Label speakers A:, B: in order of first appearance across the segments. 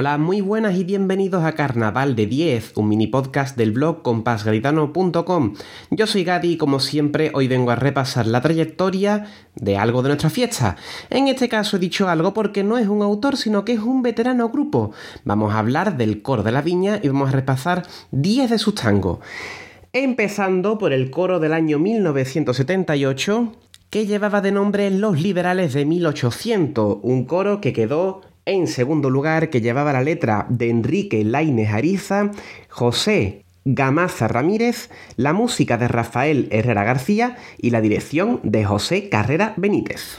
A: Hola, muy buenas y bienvenidos a Carnaval de 10, un mini podcast del blog compasgaditano.com. Yo soy Gadi y como siempre hoy vengo a repasar la trayectoria de algo de nuestra fiesta. En este caso he dicho algo porque no es un autor sino que es un veterano grupo. Vamos a hablar del coro de la viña y vamos a repasar 10 de sus tangos. Empezando por el coro del año 1978 que llevaba de nombre Los Liberales de 1800, un coro que quedó en segundo lugar, que llevaba la letra de Enrique Lainez Ariza, José Gamaza Ramírez, la música de Rafael Herrera García y la dirección de José Carrera Benítez.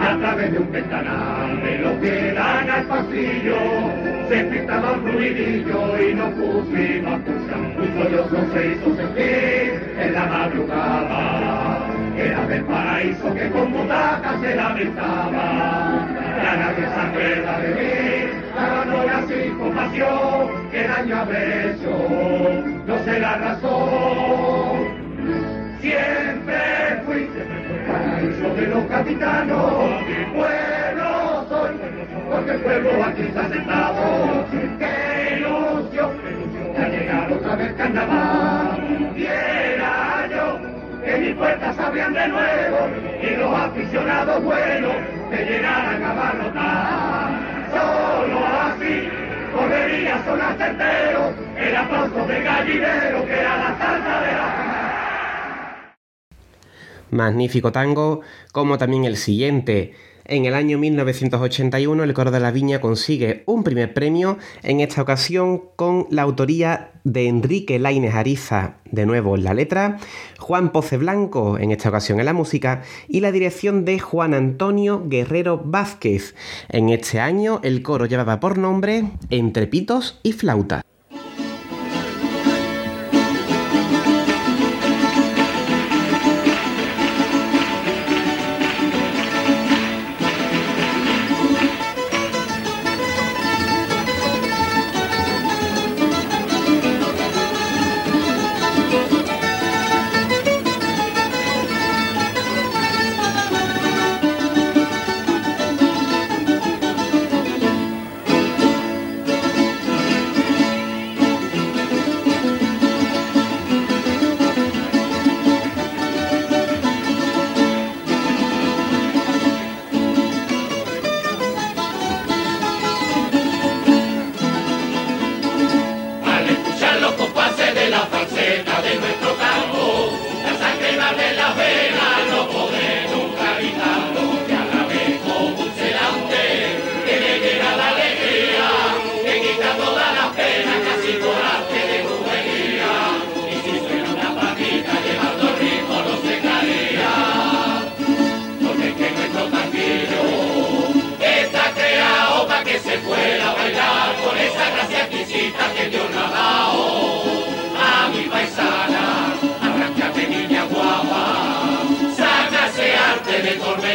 B: A través de un ventanal de lo que dan al pasillo. Se pintaba un ruidillo y nos pusimos a escuchar un sollozo se hizo sentir en la madrugada. Era del paraíso que con butacas se lamentaba. Ya nadie se acuerda de mí la no así con pasión que daño habré hecho no sé la razón. Siempre fui paraíso de los capitanos, pueblo soy, porque el pueblo aquí está sentado, qué ilusión, ha llegado otra vez carnaval, viera yo, que mis puertas abrían de nuevo, y los aficionados buenos te llenaran a barrotar, solo así,
A: magnífico tango, como también el siguiente. En el año 1981 el Coro de la Viña consigue un primer premio, en esta ocasión con la autoría de Enrique Lainez Ariza, de nuevo en la letra, Juan Poce Blanco, en esta ocasión en la música, y la dirección de Juan Antonio Guerrero Vázquez. En este año el coro llevaba por nombre Entre pitos y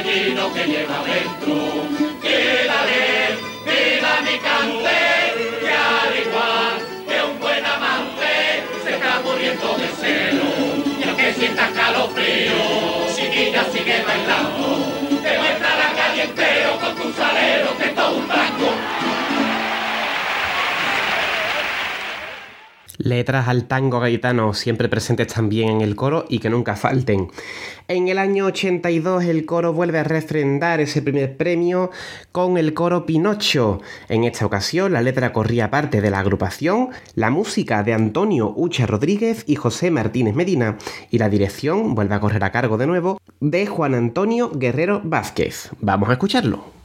B: que lleva dentro. Quédale, vida mi cante, que al igual que un buen amante se está muriendo de celo. Y aunque sientas calofrío, chiquilla sigue bailando, te muestra la calle entero con tu salero que todo un tango. Letras al tango gaitano siempre presentes también en el coro y que nunca falten. En el año 82 el coro vuelve a refrendar ese primer premio con el coro Pinocho. En esta ocasión la letra corría parte de la agrupación, la música de Antonio Ucha Rodríguez y José Martínez Medina y la dirección vuelve a correr a cargo de nuevo de Juan Antonio Guerrero Vázquez. Vamos a escucharlo.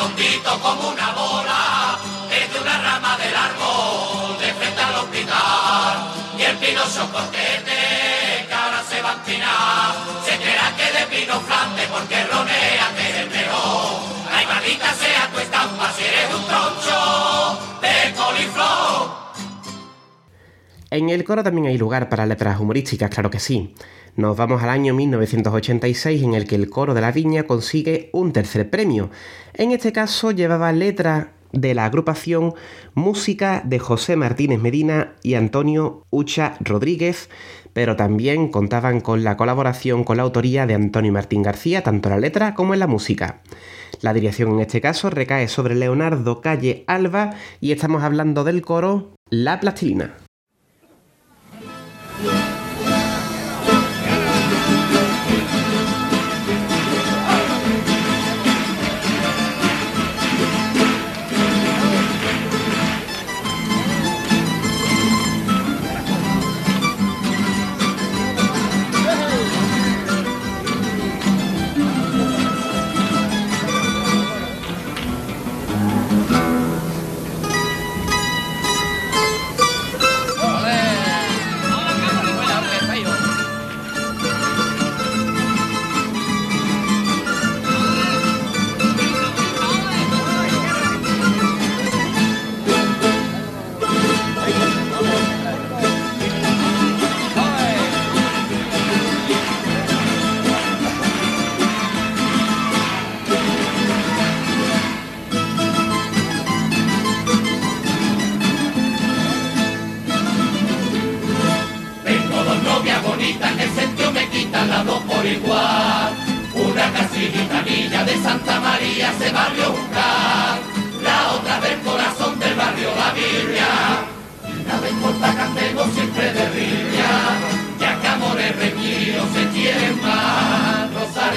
C: una bola, es de una rama del árbol, de frente al hospital, y el pino cortete, que ahora se va a empinar, se creerá que de pino flante porque ronea que es mejor, ay maldita sea tu estampa si eres un troncho de coliflor.
B: En el coro también hay lugar para letras humorísticas, claro que sí. Nos vamos al año 1986 en el que el coro de la viña consigue un tercer premio. En este caso llevaba letra de la agrupación música de José Martínez Medina y Antonio Ucha Rodríguez, pero también contaban con la colaboración con la autoría de Antonio Martín García, tanto en la letra como en la música. La dirección en este caso recae sobre Leonardo Calle Alba y estamos hablando del coro La Plastilina.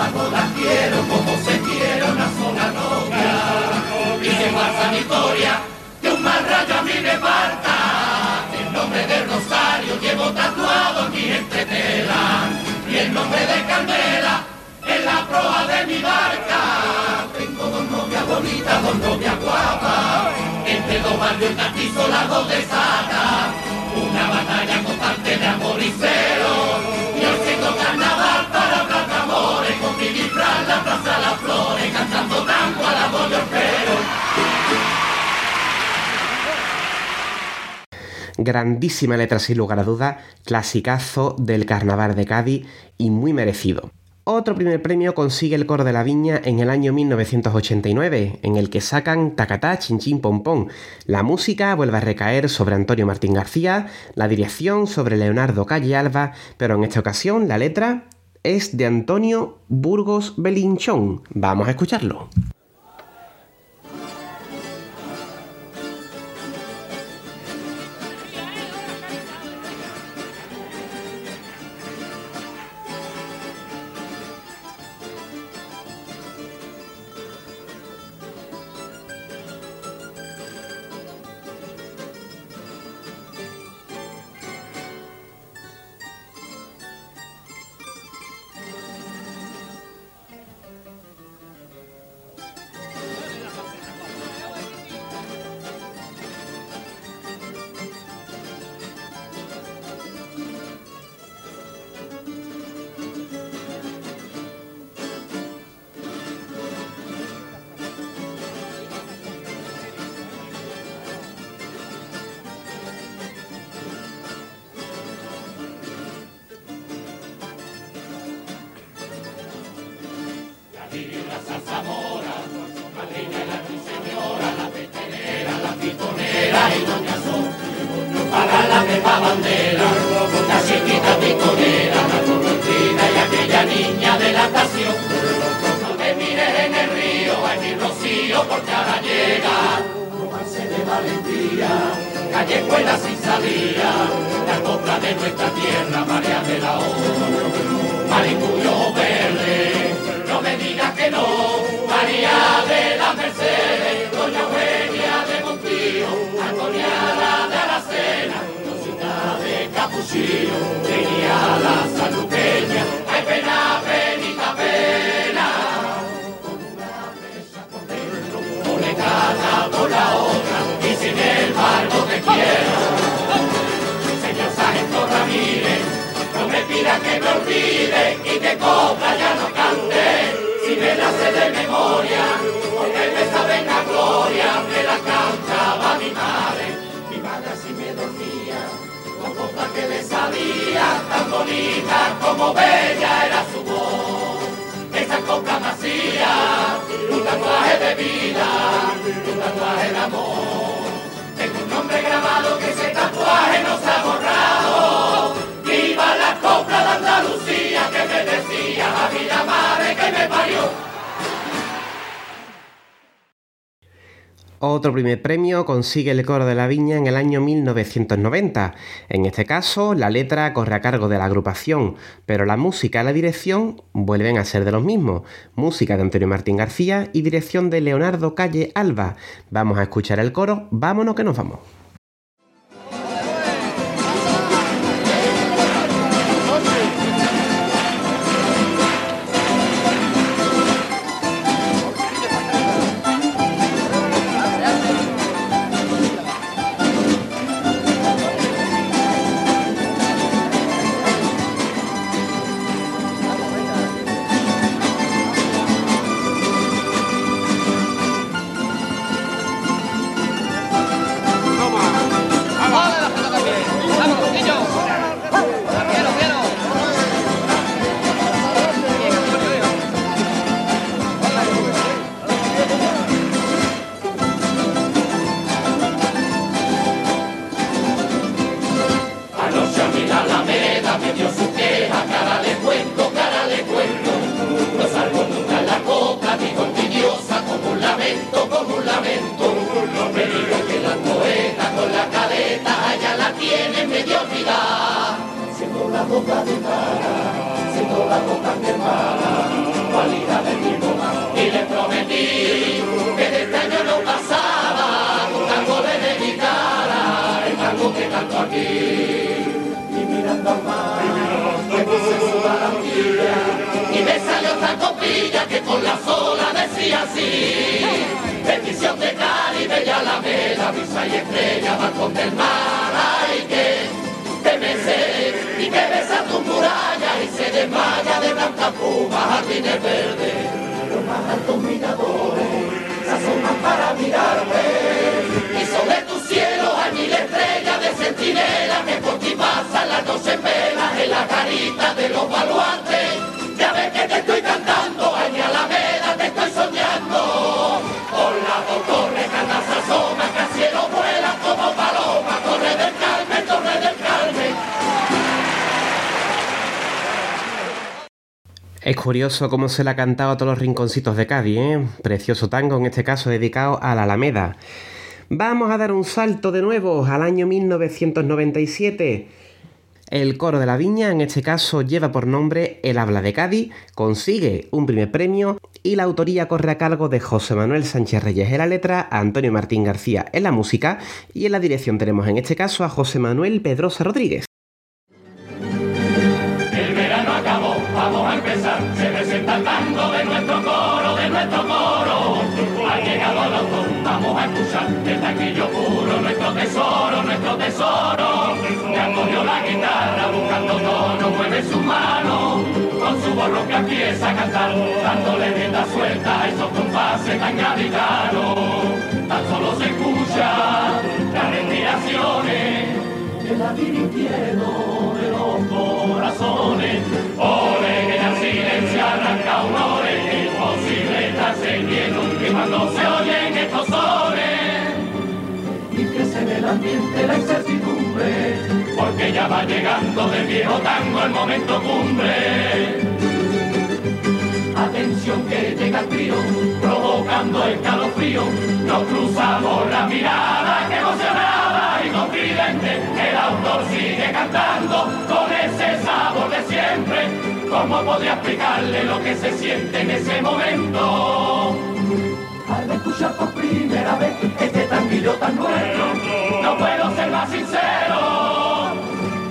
C: sola no la quiero como se quiere una sola novia. Y se pasa mi historia de un mal rayo a mí me falta. El nombre de Rosario llevo tatuado en mi entretela. Y el nombre de
B: Carmela en la proa de mi barca. Tengo dos novias bonitas, dos novias guapas. Entre dos barrios y las dos de saca.
A: Grandísima letra sin lugar a duda, clasicazo del carnaval de Cádiz y muy merecido. Otro primer premio consigue el coro de la viña en el año 1989, en el que sacan Tacatá, Chinchín Pompón. La música vuelve a recaer sobre Antonio Martín García, la dirección sobre Leonardo Calle Alba, pero en esta ocasión la letra es de Antonio Burgos Belinchón. Vamos a escucharlo.
B: Bandera, la chiquita piconera, la correntina y aquella niña de la estación. No te mires en el río, en mi rocío, porque ahora llega, romance de valentía, callejuela sin salida, la copla de nuestra tierra, María de la O, Maricuyo verde, no me digas que no, María de la Mercedes, Capuchillo, tenía la saluqueña, hay pena, penita, pena. Pone cada por la otra, y sin embargo te quiero. Señor Sargento Ramírez, no me pida que me olvide y que cobra ya no cante. Si me la sé de memoria, que le sabía, tan bonita como bella era su voz. Esa copla me hacía un tatuaje de vida, un tatuaje de amor. Tengo un nombre grabado que ese tatuaje no se ha borrado. Viva la copla de Andalucía que me decía a mi madre que me parió.
A: Otro primer premio consigue el coro de la viña en el año 1990. En este caso, la letra corre a cargo de la agrupación, pero la música y la dirección vuelven a ser de los mismos. Música de Antonio Martín García y dirección de Leonardo Calle Alba. Vamos a escuchar el coro, vámonos que nos vamos.
B: Con la sola decía así. Bendición de Cali, bella Alameda, brisa y estrella, balcón del mar, ay que te y que besa tu muralla y se desmaya de blanca puma, jardines verdes, los más altos miradores se asoman para mirarte
A: Es curioso cómo se le ha cantado a todos los rinconcitos de Cádiz, ¿eh? Precioso tango, en este caso dedicado a la Alameda. Vamos a dar un salto de nuevo al año 1997. El coro de la viña, en este caso, lleva por nombre El Habla de Cádiz, consigue un primer premio y la autoría corre a cargo de José Manuel Sánchez Reyes en la letra, Antonio Martín García en la música y en la dirección tenemos en este caso a José Manuel Pedrosa Rodríguez.
B: Vamos a empezar. Se presenta el tango de nuestro coro, de nuestro coro. Ha llegado el autor, vamos a escuchar el tanquillo puro, nuestro tesoro, nuestro tesoro. De Antonio la guitarra, buscando tono, mueve su mano. Con su voz ronca empieza a cantar, dándole rienda suelta a esos compases tan gaditanos. Tan solo se escucha las respiraciones que la divirtieron de los corazones. Ole, que el silencio arranca un ole, imposible estarse quieto, que cuando se oyen estos sones, y crece en el ambiente la incertidumbre, porque ya va llegando del viejo tango el momento cumbre. Atención que llega el trío, provocando el calofrío. Nos cruzamos la mirada cantando con ese sabor de siempre. ¿Cómo podría explicarle lo que se siente en ese momento? Al escuchar por primera vez este tanguillo tan nuestro, no puedo ser más sincero.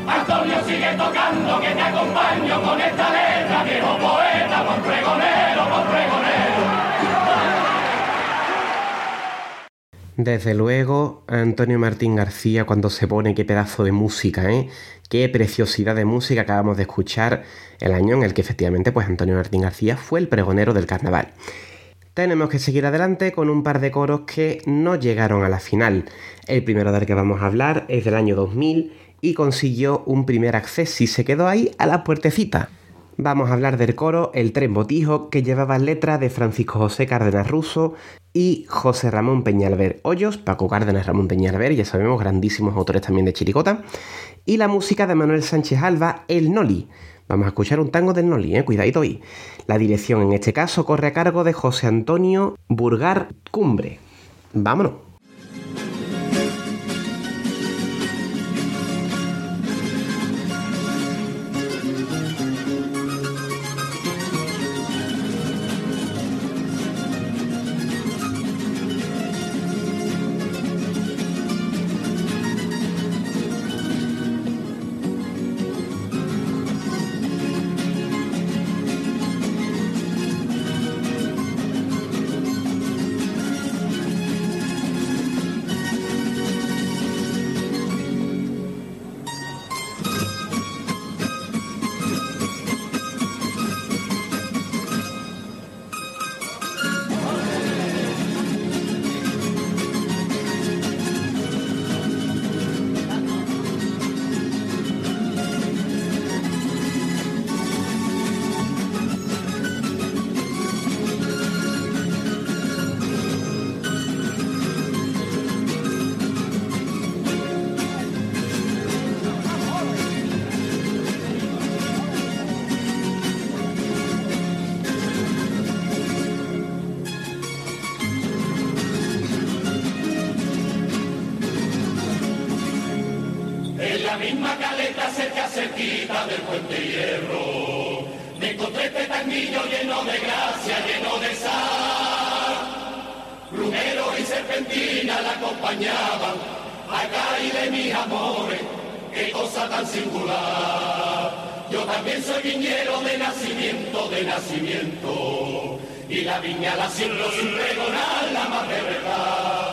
B: Antonio sigue tocando, que te acompaño con esta letra, viejo poeta, con pregonero, con pregonero.
A: Desde luego, Antonio Martín García cuando se pone qué pedazo de música, ¿eh? Qué preciosidad de música acabamos de escuchar el año en el que efectivamente pues Antonio Martín García fue el pregonero del carnaval. Tenemos que seguir adelante con un par de coros que no llegaron a la final. El primero del que vamos a hablar es del año 2000 y consiguió un primer acceso y se quedó ahí a la puertecita. Vamos a hablar del coro El Tren Botijo, que llevaba letras de Francisco José Cárdenas Russo y José Ramón Peñalver Hoyos, Paco Cárdenas, Ramón Peñalver, ya sabemos, grandísimos autores también de Chiricota, y la música de Manuel Sánchez Alba, El Noli. Vamos a escuchar un tango del Noli, eh, cuidadito ahí. La dirección en este caso corre a cargo de José Antonio Burgar Cumbre. Vámonos.
B: En la misma caleta cerca cerquita del puente hierro me encontré este tanguillo lleno de gracia, lleno de sal. Brunero y serpentina la acompañaban, acá y de mis amores, qué cosa tan singular. Yo también soy viñero de nacimiento, de nacimiento, y la viña la siembro sin pregonar la más de verdad.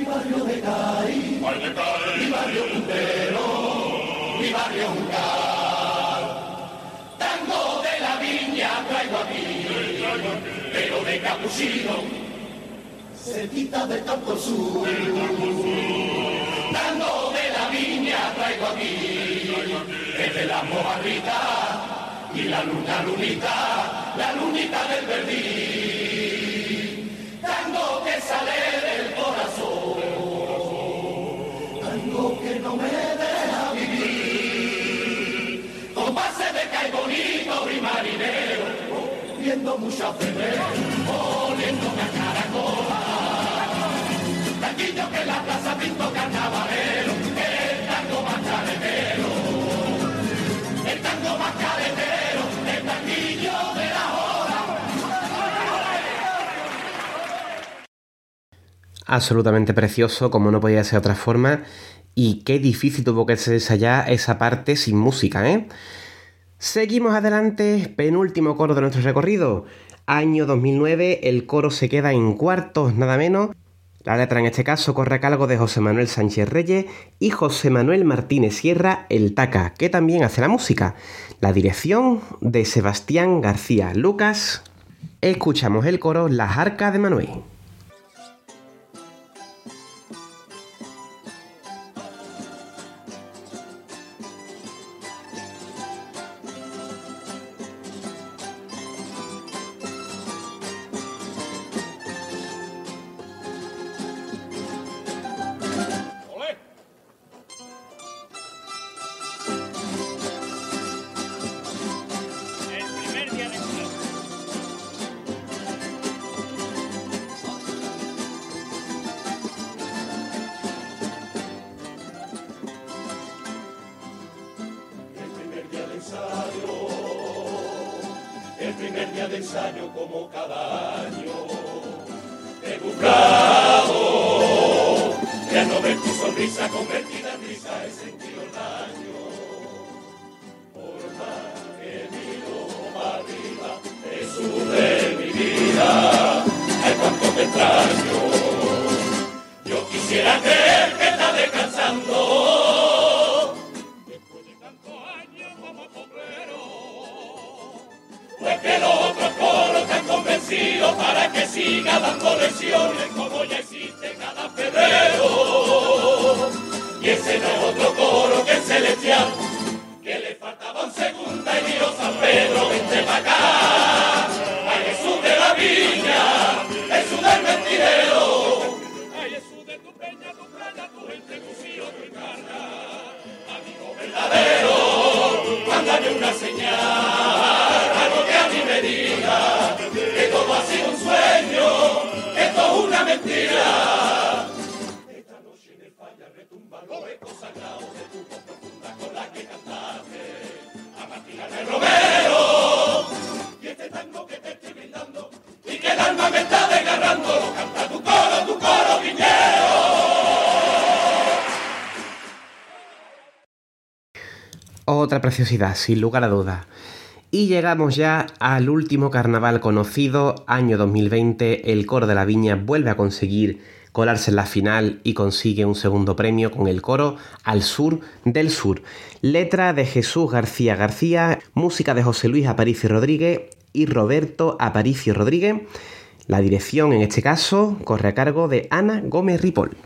B: Mi barrio de Cari, mi barrio puntero, mi barrio Juncal. Tango de la viña traigo aquí, pero de capuchino, cerquita de tanto sur. Tango de la viña traigo aquí, desde la mojarrita y la luna lunita, la lunita del verdín. Tango que sale del corazón, tango que no me deja vivir. Con base de cae y marinero, viendo mucha febrero, poniendo una caracola. Tanquillo que en la plaza pinto carnavalero, el tango más caretero, el tango más caretero,
A: Absolutamente precioso, como no podía ser de otra forma. Y qué difícil tuvo que ser ensayar esa parte sin música, ¿eh? Seguimos adelante, penúltimo coro de nuestro recorrido. Año 2009, el coro se queda en cuartos, nada menos. La letra en este caso corre a cargo de José Manuel Sánchez Reyes y José Manuel Martínez Sierra, el Taca, que también hace la música. La dirección de Sebastián García Lucas. Escuchamos el coro Las Arcas de Manuel.
D: El primer día de
B: ensayo como cada año. He buscado, y al no ver tu sonrisa convertida en risa he sentido daño. Por más que miro arriba, Jesús de mi vida, ay cuánto te extraño. Yo quisiera que para que siga dando lesiones como ya existe cada febrero. Y ese no es otro coro que el celestial, que le faltaba un segunda y dijo San Pedro, vente para acá. Ay Jesús de la viña,
A: Preciosidad, sin lugar a dudas. Y llegamos ya al último carnaval conocido, año 2020. El coro de la viña vuelve a conseguir colarse en la final y consigue un segundo premio con el coro Al Sur del Sur. Letra de Jesús García García, música de José Luis Aparicio Rodríguez y Roberto Aparicio Rodríguez. La dirección en este caso corre a cargo de Ana Gómez Ripoll.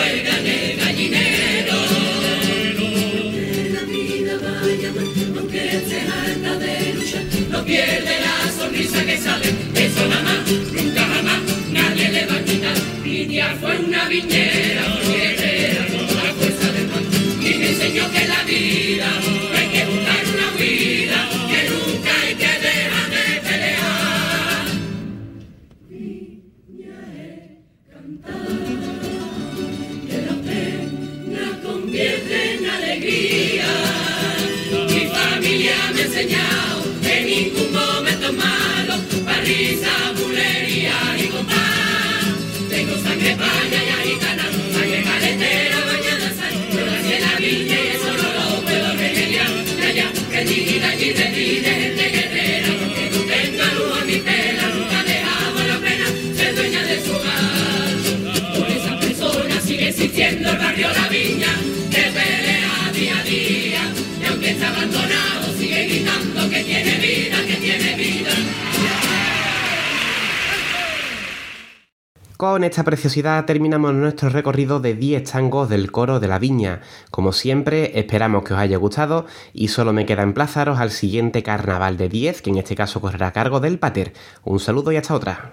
B: Huelga de gallinero. Que la vida vaya mal, aunque esté harta de luchar, no pierde la sonrisa que sale, eso nada más, nunca jamás, nadie le va a quitar. Tía fue una viñera,
A: Con esta preciosidad terminamos nuestro recorrido de 10 tangos del coro de la viña. Como siempre, esperamos que os haya gustado y solo me queda emplazaros al siguiente carnaval de 10, que en este caso correrá a cargo del Pater. Un saludo y hasta otra.